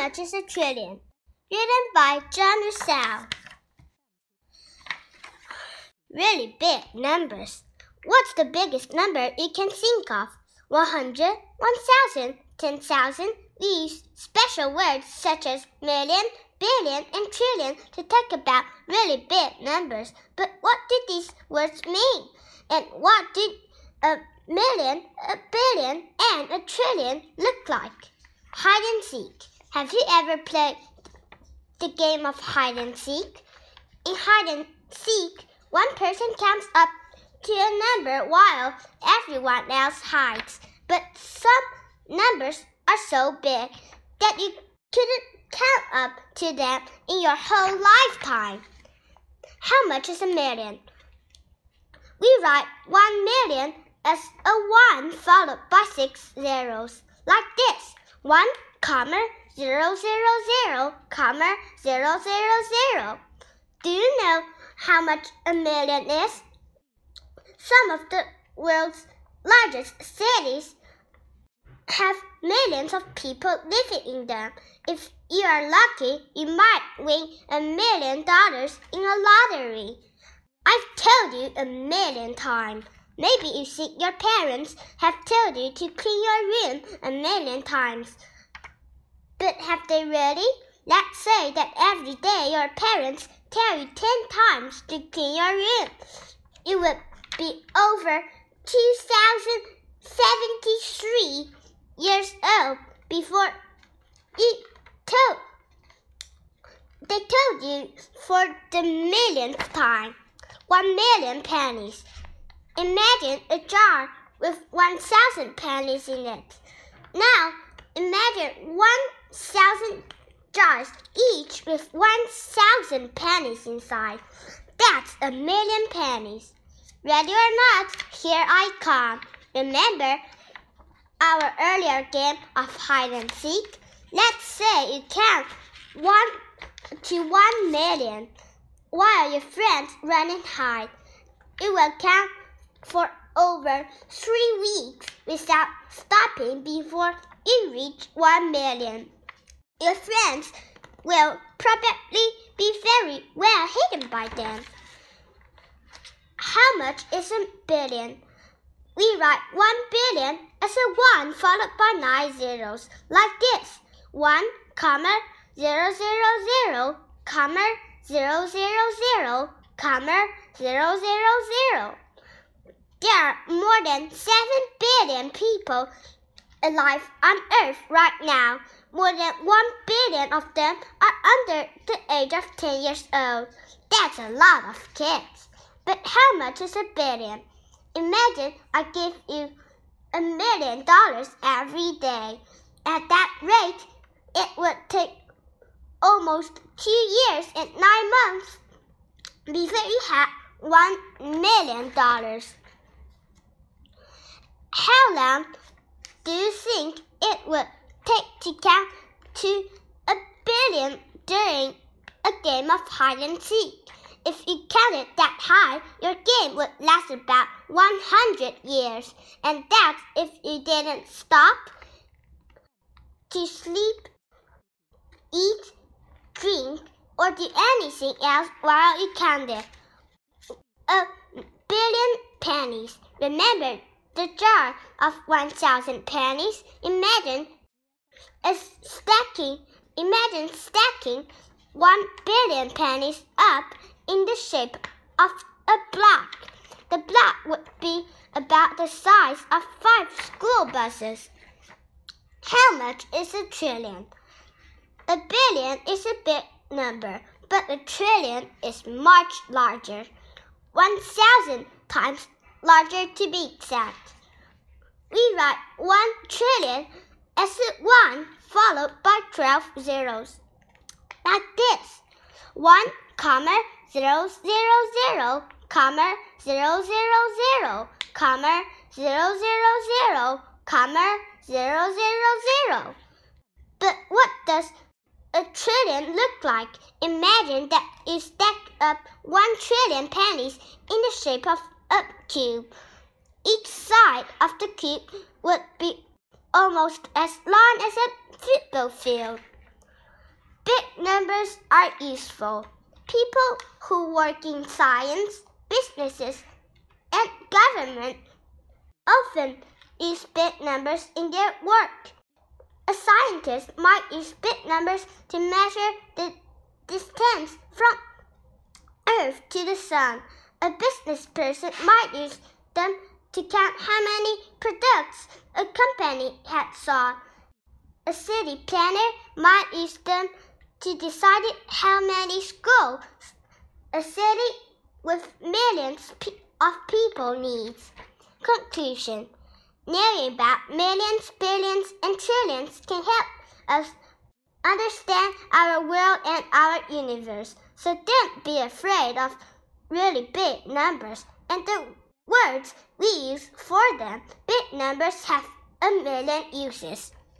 much is a trillion? Written by John Russell. Really big numbers. What's the biggest number you can think of? 100, 1000, 10,000. We use special words such as million, billion, and trillion to talk about really big numbers. But what did these words mean? And what did a million, a billion, and a trillion look like? Hide and seek. Have you ever played the game of hide and seek? In hide and seek, one person counts up to a number while everyone else hides. But some numbers are so big that you couldn't count up to them in your whole lifetime. How much is a million? We write one million as a one followed by six zeros, like this. One comma zero zero zero comma zero zero zero. Do you know how much a million is? Some of the world's largest cities have millions of people living in them. If you are lucky, you might win a million dollars in a lottery. I've told you a million times. Maybe you think your parents have told you to clean your room a million times. But have they really? Let's say that every day your parents tell you ten times to clean your room. It would be over 2073 years old before it told they told you for the millionth time. One million pennies. Imagine a jar with 1,000 pennies in it. Now, imagine 1,000 jars, each with 1,000 pennies inside. That's a million pennies. Ready or not, here I come. Remember our earlier game of hide and seek? Let's say you count 1 to 1 million while your friends run and hide. It will count for over three weeks without stopping before you reach 1 million. Your friends will probably be very well hidden by then. How much is a billion? We write 1 billion as a 1 followed by 9 zeros, like this 1, comma, 0, 0, 0, comma, 0, 0, 0, comma, 0, 0, 0. There are more than 7 billion people alive on Earth right now. More than 1 billion of them are under the age of 10 years old. That's a lot of kids. But how much is a billion? Imagine I give you a million dollars every day. At that rate, it would take almost two years and nine months before you have one million dollars. How long do you think it would take to count to a billion during a game of hide and seek? If you counted that high, your game would last about 100 years. And that's if you didn't stop to sleep, eat, drink, or do anything else while you counted. A billion pennies. Remember the jar of 1,000 pennies? Imagine a stacking. Imagine stacking 1 billion pennies up in the shape of a block. The block would be about the size of five school buses. How much is a trillion? A billion is a big number, but a trillion is much larger. 1,000 times larger to be exact. We write 1 trillion as a 1 followed by 12 zeros. Like this. 1 comma zero zero zero comma zero zero zero comma zero zero zero comma zero zero zero. But what does a trillion look like? Imagine that you stack up one trillion pennies in the shape of a cube. Each side of the cube would be almost as long as a football field. Big numbers are useful. People who work in science, businesses, and government often use big numbers in their work. A scientist might use big numbers to measure the distance from Earth to the Sun. A business person might use them to count how many products a company had sold. A city planner might use them to decide how many schools a city with millions of people needs. Conclusion Knowing about millions, billions, and trillions can help us understand our world and our universe. So don't be afraid of really big numbers and the words we use for them. Big numbers have a million uses.